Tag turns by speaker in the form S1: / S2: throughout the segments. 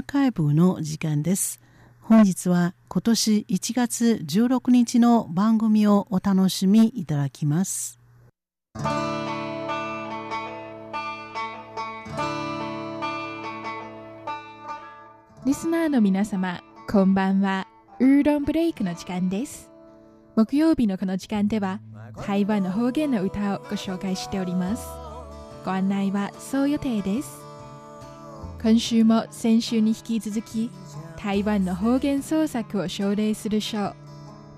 S1: アーカイブの時間です。本日は今年1月16日の番組をお楽しみいただきます。
S2: リスナーの皆様、こんばんは。ウーロンブレイクの時間です。木曜日のこの時間では、台湾の方言の歌をご紹介しております。ご案内はそう予定です。今週も先週に引き続き台湾の方言創作を奨励する賞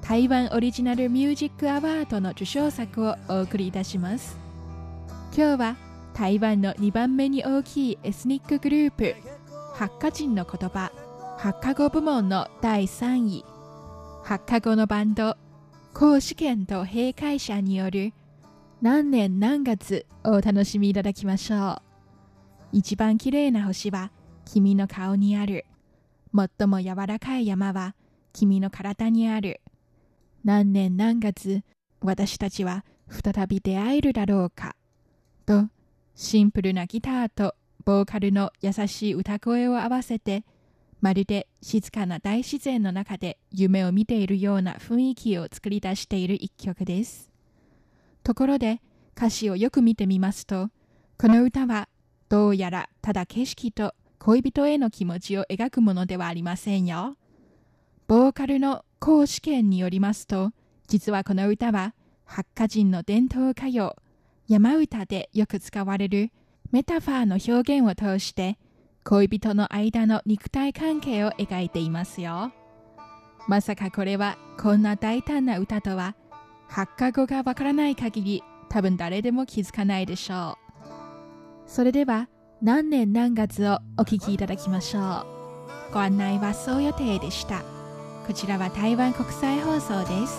S2: 台湾オリジナルミュージックアワードの受賞作をお送りいたします。今日は台湾の2番目に大きいエスニックグループ八花人の言葉八花語部門の第3位。八花語のバンド高試験と閉会者による何年何月をお楽しみいただきましょう。一番綺麗な星は君の顔にある。最も柔らかい山は君の体にある。何年何月私たちは再び出会えるだろうか。と、シンプルなギターとボーカルの優しい歌声を合わせて、まるで静かな大自然の中で夢を見ているような雰囲気を作り出している一曲です。ところで歌詞をよく見てみますと、この歌はどうやらただ景色と恋人への気持ちを描くものではありませんよ。ボーカルの高試験によりますと、実はこの歌は、八花人の伝統歌謡、山歌でよく使われるメタファーの表現を通して、恋人の間の肉体関係を描いていますよ。まさかこれはこんな大胆な歌とは、八花語がわからない限り多分誰でも気づかないでしょう。それでは何年何月をお聞きいただきましょう。ご案内はそう予定でした。こちらは台湾国際放送です。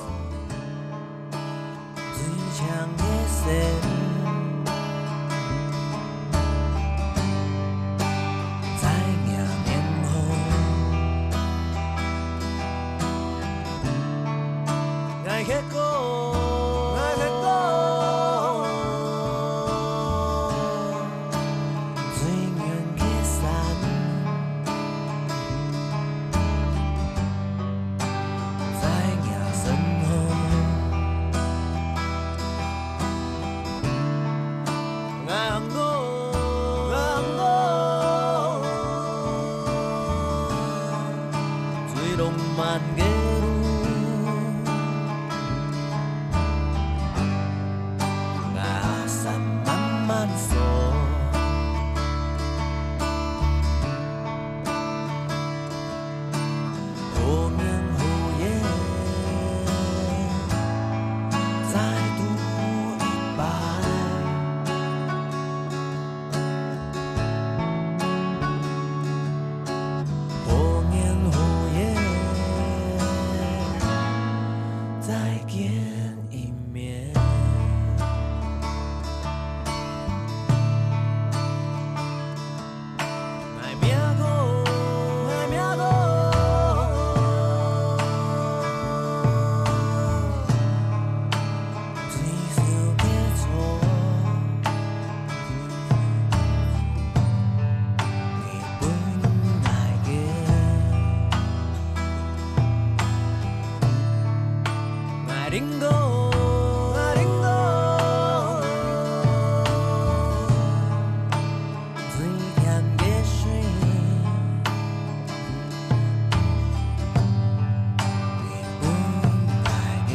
S2: 結浪
S3: 漫嘅。难过，难过，的水，被风吹过，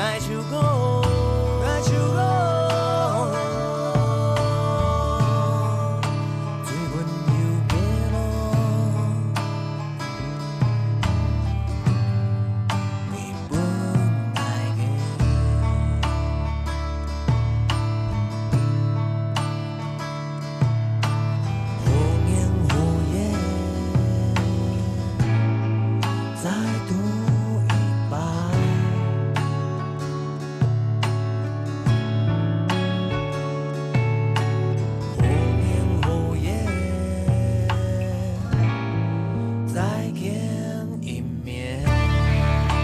S3: 爱唱歌。